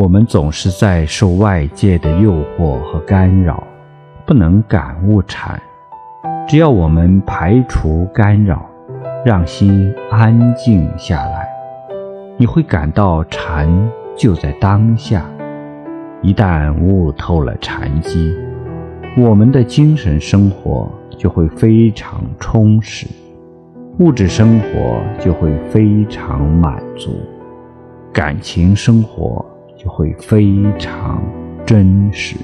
我们总是在受外界的诱惑和干扰，不能感悟禅。只要我们排除干扰，让心安静下来，你会感到禅就在当下。一旦悟透了禅机，我们的精神生活就会非常充实，物质生活就会非常满足，感情生活。会非常真实。